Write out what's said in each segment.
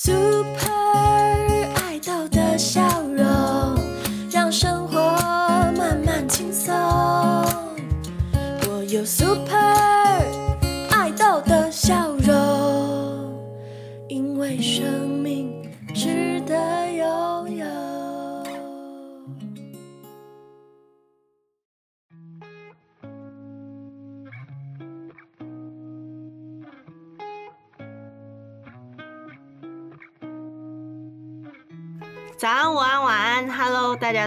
Super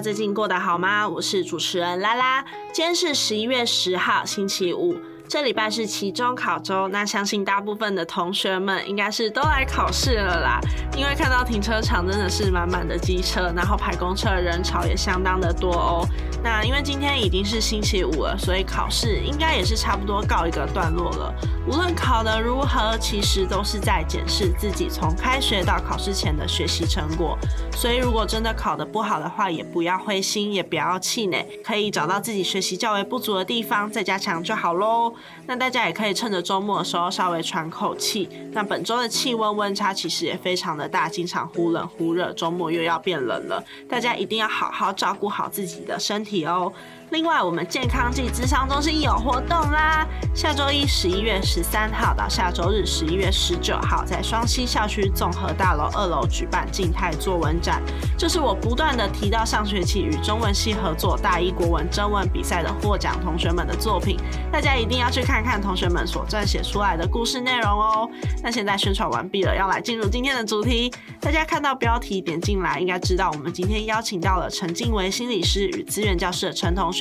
最近过得好吗？我是主持人拉拉，今天是十一月十号，星期五。这礼拜是期中考周，那相信大部分的同学们应该是都来考试了啦。因为看到停车场真的是满满的机车，然后排公车的人潮也相当的多哦。那因为今天已经是星期五了，所以考试应该也是差不多告一个段落了。无论考得如何，其实都是在检视自己从开学到考试前的学习成果。所以如果真的考得不好的话，也不要灰心，也不要气馁，可以找到自己学习较为不足的地方，再加强就好喽。那大家也可以趁着周末的时候稍微喘口气。那本周的气温温差其实也非常的大，经常忽冷忽热，周末又要变冷了，大家一定要好好照顾好自己的身体哦。另外，我们健康暨智商中心有活动啦！下周一十一月十三号到下周日十一月十九号，在双溪校区综合大楼二楼举办静态作文展。这是我不断的提到上学期与中文系合作大一国文征文比赛的获奖同学们的作品，大家一定要去看看同学们所撰写出来的故事内容哦。那现在宣传完毕了，要来进入今天的主题。大家看到标题点进来，应该知道我们今天邀请到了陈静维心理师与资源教室的陈同学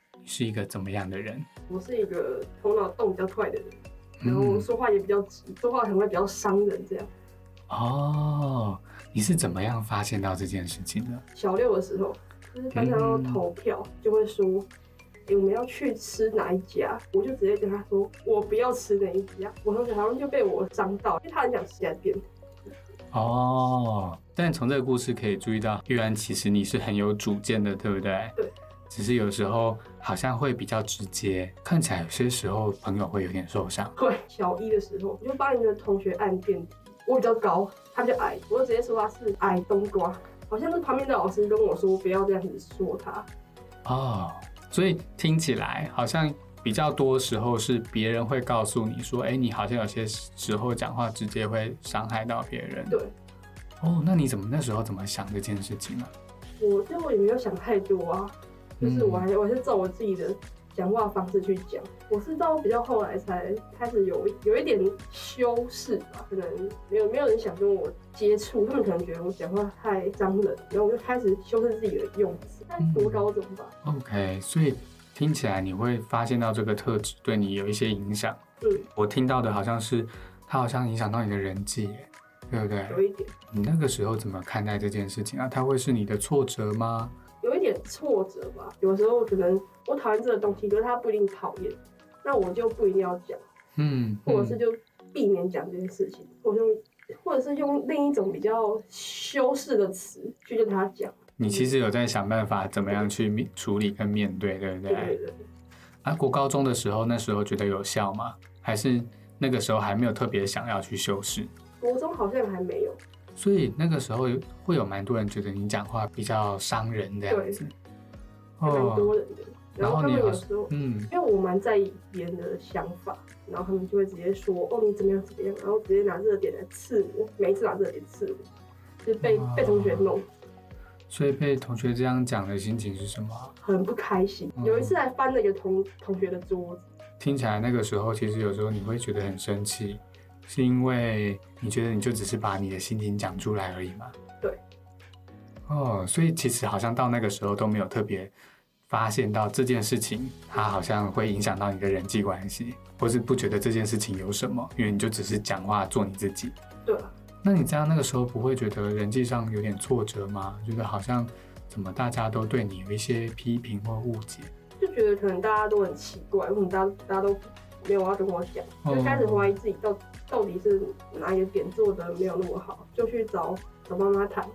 是一个怎么样的人？我是一个头脑动比较快的人，然后嗯说话也比较直，说话可能会比较伤人。这样，哦，你是怎么样发现到这件事情的？小六的时候，就是班上要投票，就会说，诶我们要去吃哪一家，我就直接跟他说，我不要吃哪一家。我同学好像就被我伤到，因为他很想吃那店。哦，但从这个故事可以注意到，玉安其实你是很有主见的，对不对？对。只是有时候好像会比较直接，看起来有些时候朋友会有点受伤。对，小一的时候，我就帮一个同学按电梯，我比较高，他比较矮，我就直接说他是矮冬瓜。好像是旁边的老师跟我说，不要这样子说他。哦，所以听起来好像比较多时候是别人会告诉你说，哎，你好像有些时候讲话直接会伤害到别人。对，哦，那你怎么那时候怎么想这件事情呢、我就也没有想太多啊，就是我还我还是照我自己的讲话方式去讲。我是到比较后来才开始有有一点修饰吧，可能没有没有人想跟我接触，他们可能觉得我讲话太脏了，然后我就开始修饰自己的用词。在国高中吧，OK，所以听起来你会发现到这个特质对你有一些影响。嗯，我听到的好像是它好像影响到你的人际，对不对？有一点你那个时候怎么看待这件事情啊？它会是你的挫折吗？有一点挫折吧。有时候可能我讨厌这个东西，可是他不一定讨厌，那我就不一定要讲。嗯，嗯或者是就避免讲这件事情，或者用或者是用另一种比较修饰的词去跟他讲。你其实有在想办法怎么样去面处理跟面对，对不对？对对对，啊，国高中的时候，那时候觉得有效吗？还是那个时候还没有特别想要去修饰？国中好像还没有。所以那个时候会有蛮多人觉得你讲话比较伤人的样子。还蛮多人的。然后你有时候，嗯，因为我蛮在意别人的想法，然后他们就会直接说：“哦，你怎么样怎么样？”然后直接拿热点来刺我，每一次拿热点刺我，就是被哇被同学弄，所以被同学这样讲的心情是什么？很不开心。嗯有一次还翻了一个同同学的桌子，听起来那个时候，其实有时候你会觉得很生气，是因为你觉得你就只是把你的心情讲出来而已嘛？对。哦，所以其实好像到那个时候都没有特别发现到这件事情，它好像会影响到你的人际关系，或是不觉得这件事情有什么，因为你就只是讲话做你自己。对啊，那你这样那个时候不会觉得人际上有点挫折吗？觉得好像怎么大家都对你有一些批评或误解？就觉得可能大家都很奇怪，为什么大家大家都没有要跟我讲，哦就开始怀疑自己到到底是哪一个点做的没有那么好，就去找找妈妈谈，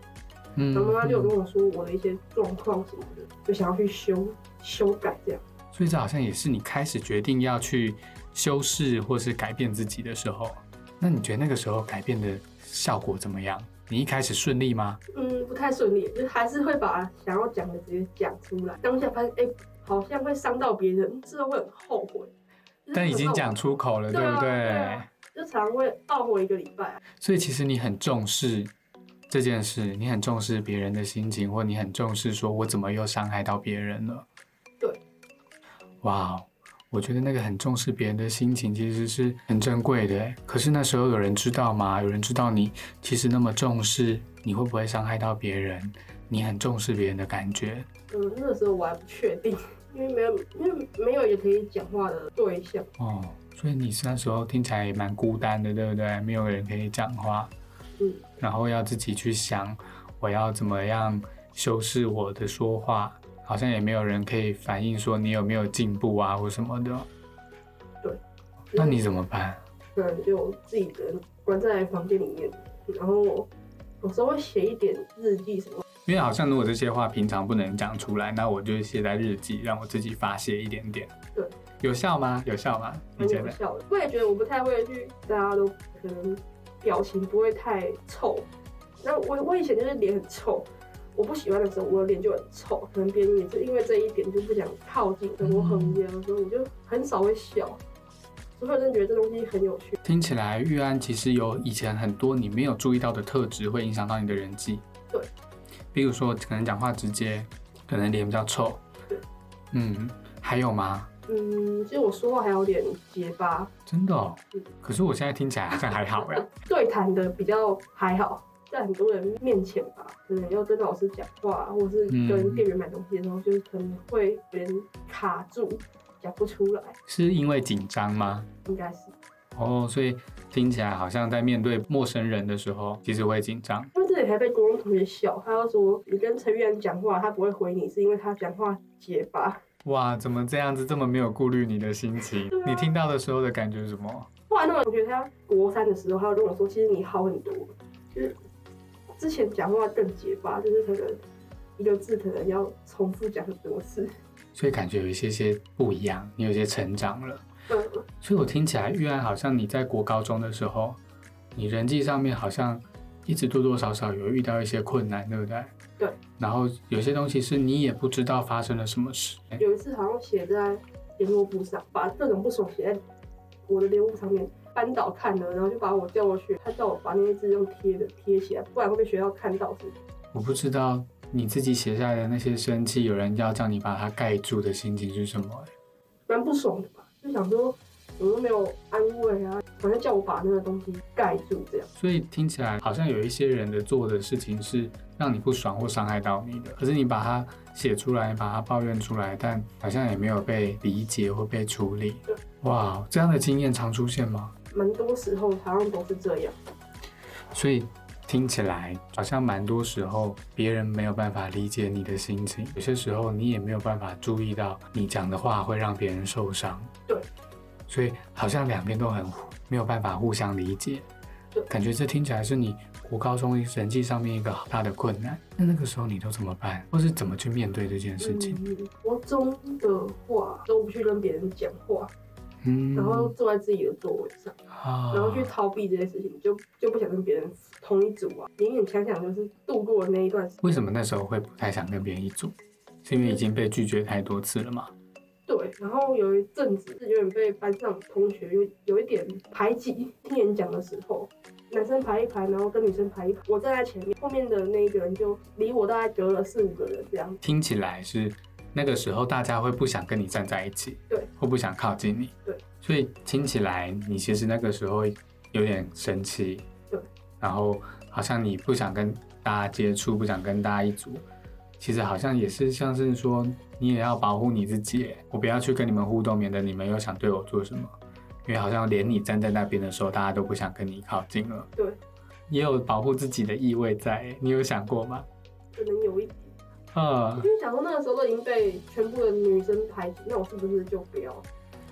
嗯然后妈妈就有嗯跟我说我的一些状况什么的，就想要去修修改这样。所以这好像也是你开始决定要去修饰或是改变自己的时候。那你觉得那个时候改变的效果怎么样？你一开始顺利吗？嗯，不太顺利，就还是会把想要讲的直接讲出来。当下发现，哎、好像会伤到别人，之后会很后悔。但已经讲出口了，对不对？就常会懊悔一个礼拜。所以其实你很重视这件事，你很重视别人的心情，或你很重视说我怎么又伤害到别人了。对。哇哦，我觉得那个很重视别人的心情其实是很珍贵的。可是那时候有人知道吗？有人知道你其实那么重视，你会不会伤害到别人？你很重视别人的感觉。嗯，那时候我还不确定，因为没有，因为没有也可以讲话的对象。哦，所以你是那时候听起来也蛮孤单的，对不对？没有人可以讲话，嗯，然后要自己去想我要怎么样修饰我的说话，好像也没有人可以反映说你有没有进步啊或什么的。对那你怎么办？可能就自己人关在房间里面，然后有时候会写一点日记什么。因为好像如果这些话平常不能讲出来，那我就写在日记，让我自己发泄一点点。对，有效吗？有效吗？你觉得？有效的。我也觉得我不太会去，大家都可能表情不会太臭。那我我以前就是脸很臭，我不喜欢的时候，我的脸就很臭。可能别人也是因为这一点就不想靠近，等我很无聊的时候，我就很少会笑。所以我真的觉得这东西很有趣。听起来玉安其实有以前很多你没有注意到的特质，会影响到你的人际。对，比如说可能讲话直接，可能脸比较臭。对，嗯，还有吗？嗯，其实我说话还有点结巴，真的、哦嗯？可是我现在听起来好像还好呀。对谈的比较还好，在很多人面前吧，可能要跟老师讲话，或是跟店员买东西的时候，就是可能会有点卡住，讲不出来，是因为紧张吗？应该是。哦，所以听起来好像在面对陌生人的时候，其实会紧张。因为这里还被国中同学笑，他就说你跟陈玉安讲话，他不会回你，是因为他讲话结巴。哇，怎么这样子这么没有顾虑你的心情？啊你听到的时候的感觉是什么？后来那我觉得他国三的时候，他就跟我说，其实你好很多，就是之前讲话更结巴，就是可能一个字可能要重复讲很多次。所以感觉有一些些不一样，你有些成长了。嗯，所以我听起来，玉安好像你在国高中的时候，你人际上面好像一直多多少少有遇到一些困难，对不对？对。然后有些东西是你也不知道发生了什么事。有一次好像写在联络簿上，把各种不爽写在我的联络簿上面，班导看了，然后就把我叫过去，他叫我把那些字用贴的贴起来，不然会被学校看到是。我不知道你自己写下来的那些生气，有人要叫你把它盖住的心情是什么、欸蛮不爽的吧？就想说怎么都没有安慰啊，反正叫我把那个东西盖住这样。所以听起来好像有一些人的做的事情是让你不爽或伤害到你的，可是你把它写出来，把它抱怨出来，但好像也没有被理解或被处理。哇，这样的经验常出现吗？蛮多时候好像都是这样。所以听起来好像蛮多时候别人没有办法理解你的心情，有些时候你也没有办法注意到你讲的话会让别人受伤。对，所以好像两边都很没有办法互相理解对。感觉这听起来是你国高中人际上面一个好大的困难。那那个时候你都怎么办，或是怎么去面对这件事情？嗯，国中的话都不去跟别人讲话，嗯，然后坐在自己的座位上，啊然后去逃避这些事情，就就不想跟别人同一组啊，勉勉强强就是度过那一段时间。为什么那时候会不太想跟别人一组？是因为已经被拒绝太多次了吗？对，然后有一阵子是有点被班上同学有有一点排挤。听演讲的时候，男生排一排，然后跟女生排一排，我站在前面，后面的那一个人就离我大概隔了四五个人这样。听起来是那个时候大家会不想跟你站在一起，对，会不想靠近你，对，所以听起来你其实那个时候有点生气，对，然后好像你不想跟大家接触，不想跟大家一组，其实好像也是像是说你也要保护你自己，我不要去跟你们互动，免得你们又想对我做什么，因为好像连你站在那边的时候，大家都不想跟你靠近了。对，也有保护自己的意味在，你有想过吗？可能有一点，嗯因，为想说那个时候都已经被全部的女生排挤，那我是不是就不要？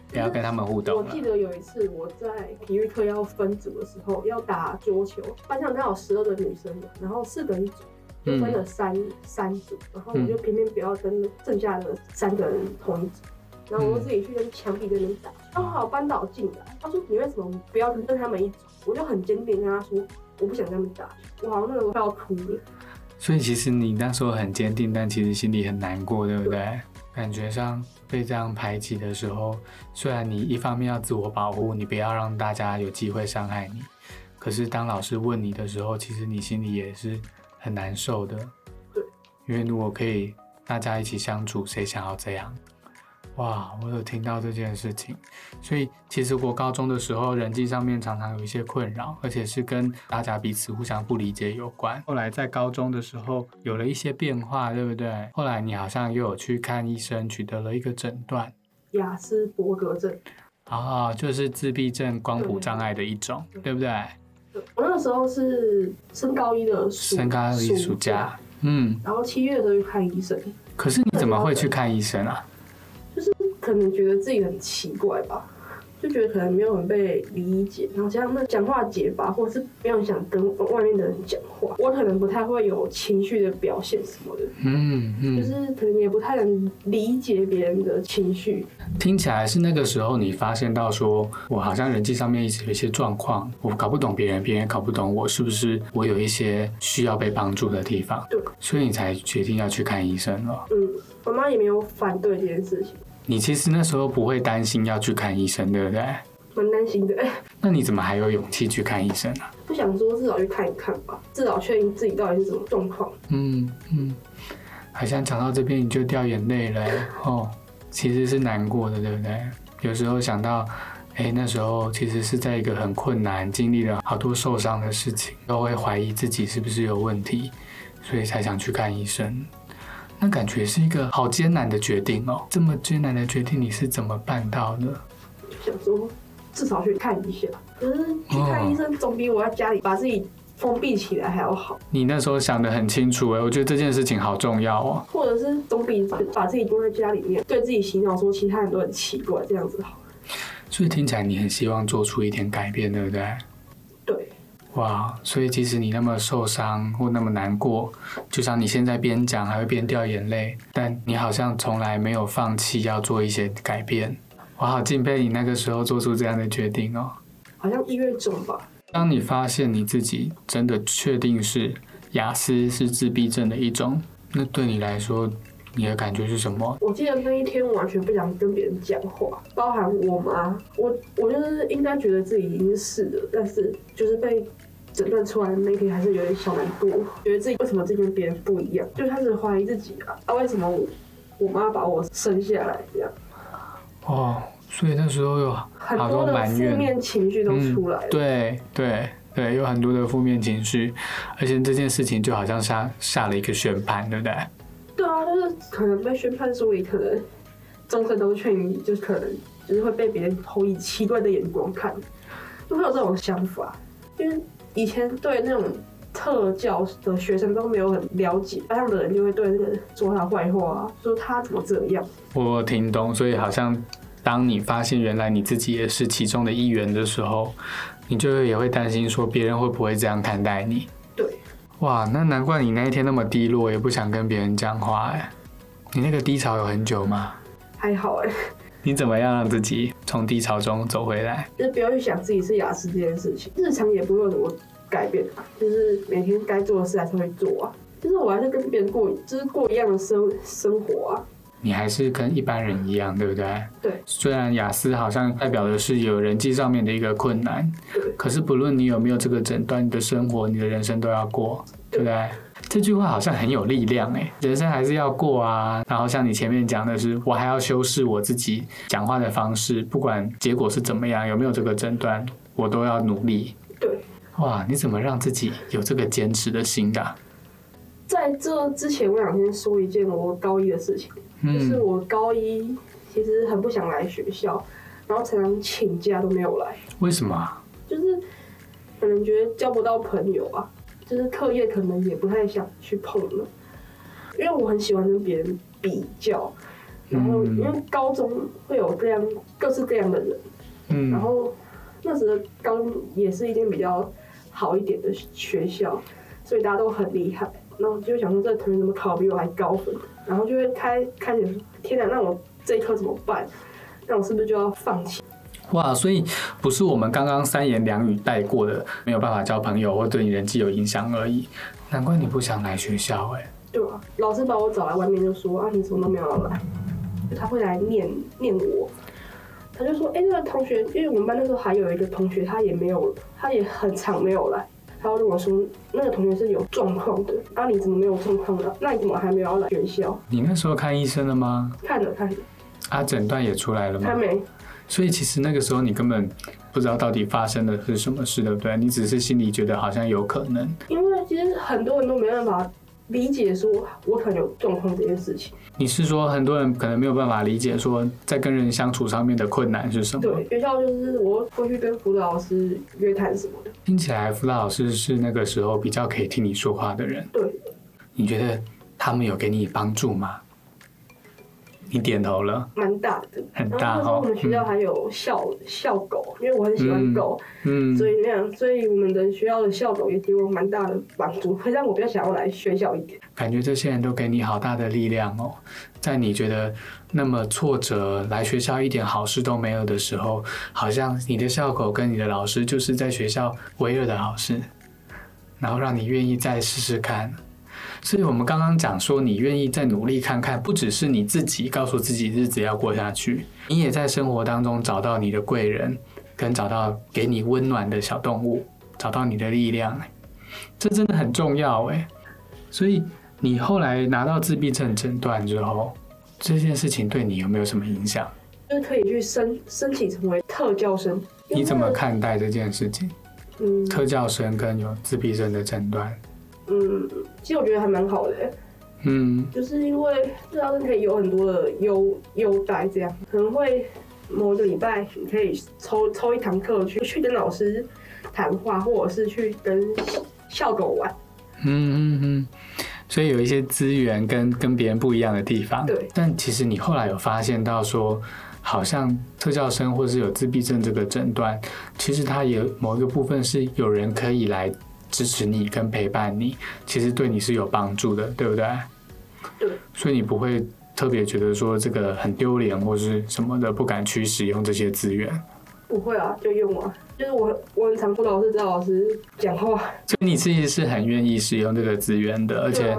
不要跟他们互动我记。得有一次我在体育课要分组的时候，要打桌球，班上刚好十二个女生嘛，然后四个一组，就分了三、三组，然后我就偏偏不要跟剩下的三个人同一组，然后我就自己去跟墙壁那边打。刚好班导进来，他说你为什么不要跟他们一组？我就很坚定跟他说，我不想跟他们打。我好像那个时候快要哭了。所以其实你那时候很坚定，但其实心里很难过，对不对？感觉上被这样排挤的时候，虽然你一方面要自我保护，你不要让大家有机会伤害你，可是当老师问你的时候，其实你心里也是很难受的。对，因为如果可以大家一起相处，谁想要这样？哇，我有听到这件事情，所以其实我高中的时候人际上面常常有一些困扰，而且是跟大家彼此互相不理解有关。后来在高中的时候有了一些变化，对不对？后来你好像又有去看医生，取得了一个诊断，雅斯伯格症，啊，就是自闭症光谱障碍的一种，对不对？对我那个时候是升高一的暑升高一暑假，嗯，然后七月的时候去看医生，可是你怎么会去看医生啊？就是可能觉得自己很奇怪吧，就觉得可能没有人被理解，然后加上那讲话结巴，或者是没有想跟外面的人讲话，我可能不太会有情绪的表现什么的，嗯嗯，就是可能也不太能理解别人的情绪。听起来是那个时候你发现到说，我好像人际上面一直有一些状况，我搞不懂别人，别人搞不懂我，是不是我有一些需要被帮助的地方？对，所以你才决定要去看医生了。嗯，妈妈也没有反对这件事情，你其实那时候不会担心要去看医生，对不对？蛮担心的。那你怎么还有勇气去看医生啊？不想说至少去看一看吧，至少确定自己到底是什么状况。嗯嗯，好像讲到这边你就掉眼泪了欸哦，其实是难过的，对不对？有时候想到，哎，那时候其实是在一个很困难，经历了好多受伤的事情，都会怀疑自己是不是有问题，所以才想去看医生。那感觉是一个好艰难的决定哦，这么艰难的决定你是怎么办到的？就想说至少去看一下，可是去看医生总比我在家里把自己封闭起来还要好，你那时候想的很清楚哎，我觉得这件事情好重要哦。或者是总比把把自己关在家里面，对自己洗脑说其他人都很奇怪这样子好。所以听起来你很希望做出一点改变，对不对？对，哇，所以即使你那么受伤或那么难过，就像你现在边讲还会边掉眼泪，但你好像从来没有放弃要做一些改变。我好敬佩你那个时候做出这样的决定哦。好像一月中吧，当你发现你自己真的确定是雅思是自闭症的一种，那对你来说，你的感觉是什么？我记得那一天我完全不想跟别人讲话，包含我妈，我我就是应该觉得自己已经是了，但是就是被诊断出来的那天还是有点小难过，觉得自己为什么自己跟别人不一样，就开始怀疑自己啊，啊为什么我我妈把我生下来这样，哦，所以那时候有很多的负。面情绪都出来了。对对对，有很多的负面情绪，而且这件事情就好像下下了一个宣判，对不对？对啊，就是可能被宣判书里，可能终身都劝你，就是可能就是会被别人投以奇怪的眼光看，就会有这种想法。因为以前对那种特教的学生都没有很了解，班上的人就会对那个说他坏话啊，说他怎么这样。我听懂，所以好像当你发现原来你自己也是其中的一员的时候，你就也会担心说别人会不会这样看待你。对，哇，那难怪你那一天那么低落，也不想跟别人讲话哎。你那个低潮有很久吗？还好哎、你怎么样让自己从低潮中走回来？就是不要去想自己是雅思这件事情，日常也不会有什么改变啊，就是每天该做的事还是会做啊，就是我还是跟别人过，就是过一样的生生活啊。你还是跟一般人一样，对不对？对。虽然雅思好像代表的是有人际上面的一个困难，对可是不论你有没有这个诊断，你的生活、你的人生都要过，对不对？这句话好像很有力量哎，人生还是要过啊。然后像你前面讲的是，我还要修饰我自己讲话的方式，不管结果是怎么样，有没有这个诊断，我都要努力。对，哇，你怎么让自己有这个坚持的心的啊、在这之前，我想先说一件我高一的事情，就是嗯，我高一其实很不想来学校，然后常常请假都没有来，为什么啊？就是可能觉得交不到朋友啊，就是课业可能也不太想去碰了，因为我很喜欢跟别人比较，然后因为高中会有这样各式各样的人，嗯，然后那时候高中也是一间比较好一点的学校，所以大家都很厉害。然后就想说，这同学怎么考比我还高分？然后就会开开始，天哪，那我这一科怎么办？那我是不是就要放弃？哇，所以不是我们刚刚三言两语带过的，没有办法交朋友或对你人际有影响而已。难怪你不想来学校哎、对啊，老师把我找来外面就说啊，你怎么都没有来，他会来念念我。他就说，哎、那个同学，因为我们班那时候还有一个同学，他也没有，他也很长没有来。他就跟我说，那个同学是有状况的，啊，你怎么没有状况的？那你怎么还没有要来学校？你那时候看医生了吗？看了看了，啊，诊断也出来了吗还？没。所以其实那个时候你根本不知道到底发生的是什么事，对不对？你只是心里觉得好像有可能。因为其实很多人都没办法理解说我可能有状况这件事情。你是说很多人可能没有办法理解说在跟人相处上面的困难是什么？对，学校就是我会去跟辅导老师约谈什么的。听起来辅导老师是那个时候比较可以听你说话的人。对，你觉得他们有给你帮助吗？你点头了，蛮大的。很大然后我们学校还有校、校狗，因为我很喜欢狗，嗯，所以那样，所以我们的学校的校狗也给我蛮大的帮助，会让我比较想要来学校一点。感觉这些人都给你好大的力量哦。在你觉得那么挫折，来学校一点好事都没有的时候，好像你的校狗跟你的老师就是在学校唯二的好事，然后让你愿意再试试看。所以，我们刚刚讲说，你愿意再努力看看，不只是你自己告诉自己日子要过下去，你也在生活当中找到你的贵人，跟找到给你温暖的小动物，找到你的力量，这真的很重要哎。所以，你后来拿到自闭症诊断之后，这件事情对你有没有什么影响？就是可以去申申请成为特教生。你怎么？看待这件事情？嗯特教生跟有自闭症的诊断，嗯，其实我觉得还蛮好的，嗯就是因为特教生可以有很多的优优待，这样可能会某个礼拜你可以抽抽一堂课去去跟老师谈话，或者是去跟校狗玩。嗯嗯嗯，所以有一些资源跟跟别人不一样的地方。对但其实你后来有发现到说，好像特教生或是有自闭症这个诊断，其实它也某一个部分是有人可以来支持你跟陪伴你，其实对你是有帮助的，对不对？对。所以你不会特别觉得说这个很丢脸或是什么的，不敢去使用这些资源。不会啊，就用啊。就是我我很常跟老师、找老师讲话，所以你自己是很愿意使用这个资源的，而且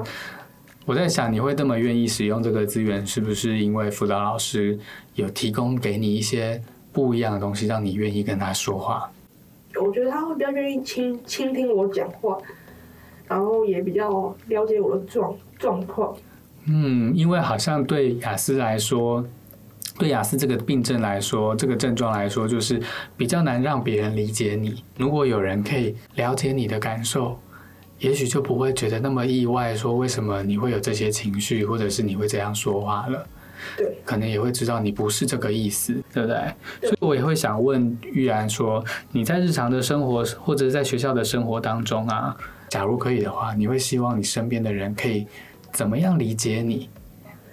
我在想，你会这么愿意使用这个资源，是不是因为辅导老师有提供给你一些不一样的东西，让你愿意跟他说话？我觉得他会比较愿意倾倾听我讲话，然后也比较了解我的状状况。嗯，因为好像对雅思来说，对雅思这个病症来说，这个症状来说，就是比较难让别人理解你。如果有人可以了解你的感受，也许就不会觉得那么意外，说为什么你会有这些情绪，或者是你会这样说话了。对，可能也会知道你不是这个意思，对不对？所以我也会想问玉然说，你在日常的生活或者在学校的生活当中啊，假如可以的话，你会希望你身边的人可以怎么样理解你，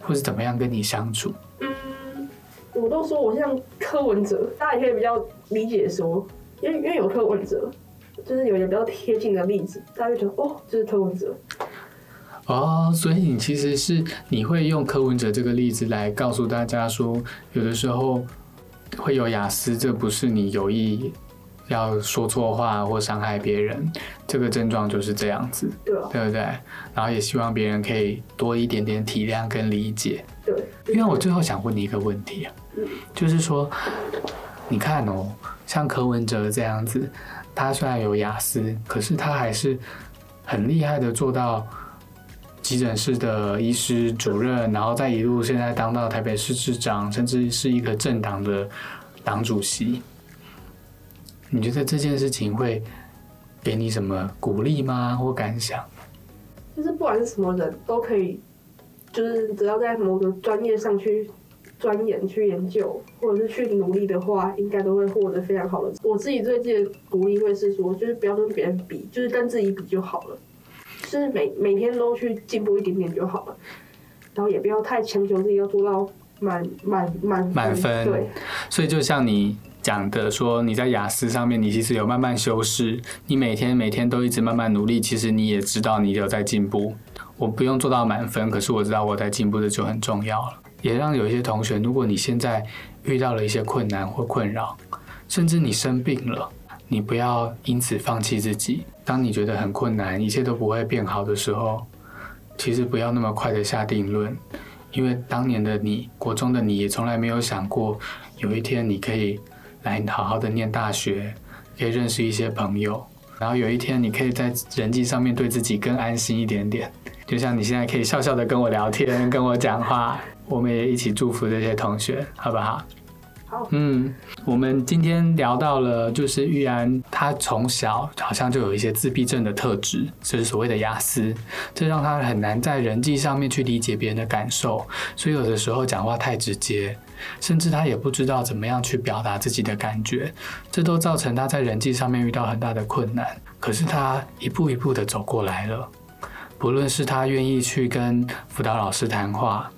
或是怎么样跟你相处？嗯，我都说我像柯文哲，大家也可以比较理解说，因为因为有柯文哲，就是有一个比较贴近的例子，大家就觉得哦，就是柯文哲。哦，所以你其实是你会用柯文哲这个例子来告诉大家说，有的时候会有雅思，这不是你有意要说错话或伤害别人，这个症状就是这样子。对啊，对不对？然后也希望别人可以多一点点体谅跟理解。对。因为我最后想问你一个问题啊，嗯就是说，你看哦，像柯文哲这样子，他虽然有雅思，可是他还是很厉害的做到急诊室的医师主任，然后再一路现在当到台北市市长，甚至是一个政党的党主席。你觉得这件事情会给你什么鼓励吗？或感想？就是不管是什么人都可以，就是只要在某个专业上去钻研、去研究，或者是去努力的话，应该都会获得非常好的。我自己最近的鼓励会是说，就是不要跟别人比，就是跟自己比就好了，就是每每天都去进步一点点就好了，然后也不要太强求自己要做到满满满满分对，所以就像你讲的说，你在雅思上面，你其实有慢慢修饰，你每天每天都一直慢慢努力，其实你也知道你有在进步。我不用做到满分，可是我知道我在进步，的就很重要了。也让有一些同学，如果你现在遇到了一些困难或困扰，甚至你生病了，你不要因此放弃自己。当你觉得很困难，一切都不会变好的时候，其实不要那么快的下定论，因为当年的你，国中的你也从来没有想过，有一天你可以来好好的念大学，可以认识一些朋友，然后有一天你可以在人际上面对自己更安心一点点。就像你现在可以笑笑的跟我聊天，跟我讲话，我们也一起祝福这些同学，好不好？嗯，我们今天聊到了，就是玉安，他从小好像就有一些自闭症的特质，就是所谓的雅思，这让他很难在人际上面去理解别人的感受，所以有的时候讲话太直接，甚至他也不知道怎么样去表达自己的感觉，这都造成他在人际上面遇到很大的困难。可是他一步一步的走过来了，不论是他愿意去跟辅导老师谈话。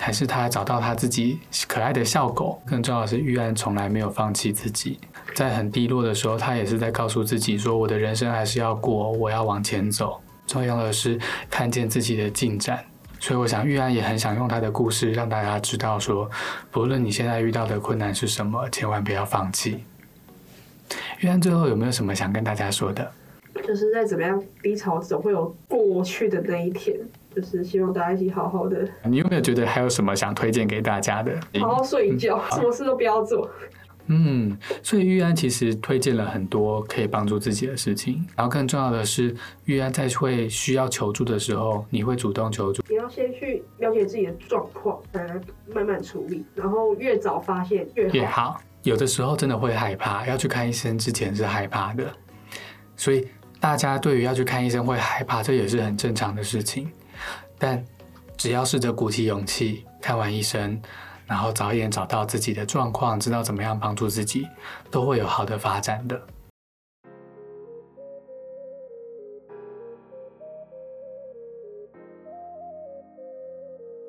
还是他找到他自己可爱的笑狗，更重要的是玉安从来没有放弃自己，在很低落的时候，他也是在告诉自己说：“我的人生还是要过，我要往前走。”重要的是看见自己的进展。所以我想玉安也很想用他的故事让大家知道说，不论你现在遇到的困难是什么，千万不要放弃。玉安最后有没有什么想跟大家说的？就是在怎么样低潮，总会有过去的那一天。就是希望大家一起好好的。你有没有觉得还有什么想推荐给大家的？好好睡觉，什么事都不要做。嗯，所以玉安其实推荐了很多可以帮助自己的事情，然后更重要的是，玉安在会需要求助的时候，你会主动求助。你要先去了解自己的状况，才来慢慢处理，然后越早发现越好。越好。有的时候真的会害怕，要去看医生之前是害怕的，所以大家对于要去看医生会害怕，这也是很正常的事情。但只要试着鼓起勇气，看完医生，然后早一点找到自己的状况，知道怎么样帮助自己，都会有好的发展的。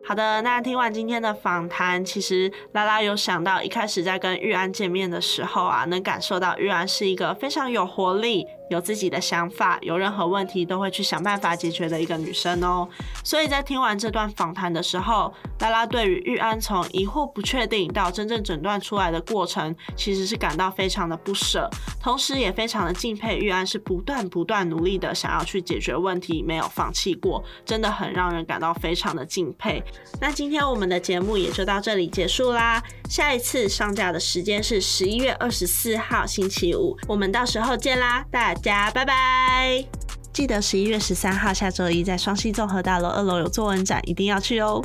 好的，那听完今天的访谈，其实拉拉有想到，一开始在跟玉安见面的时候啊，能感受到玉安是一个非常有活力。有自己的想法，有任何问题都会去想办法解决的一个女生哦。所以在听完这段访谈的时候，拉拉对于玉安从疑惑不确定到真正诊断出来的过程，其实是感到非常的不舍，同时也非常的敬佩玉安是不断不断努力的想要去解决问题，没有放弃过，真的很让人感到非常的敬佩。那今天我们的节目也就到这里结束啦，下一次上架的时间是十一月二十四号星期五，我们到时候见啦，大。家拜拜！记得十一月十三号下周一在双溪综合大楼二楼有作文展，一定要去哦。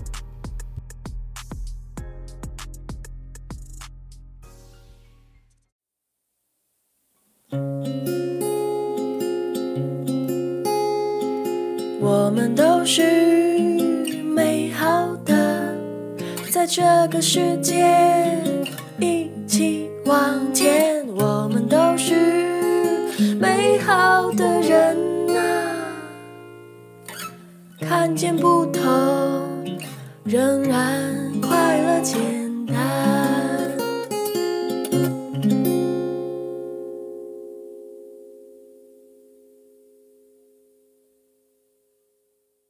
我们都是美好的，在这个世界一起往前。见不同，仍然快乐简单。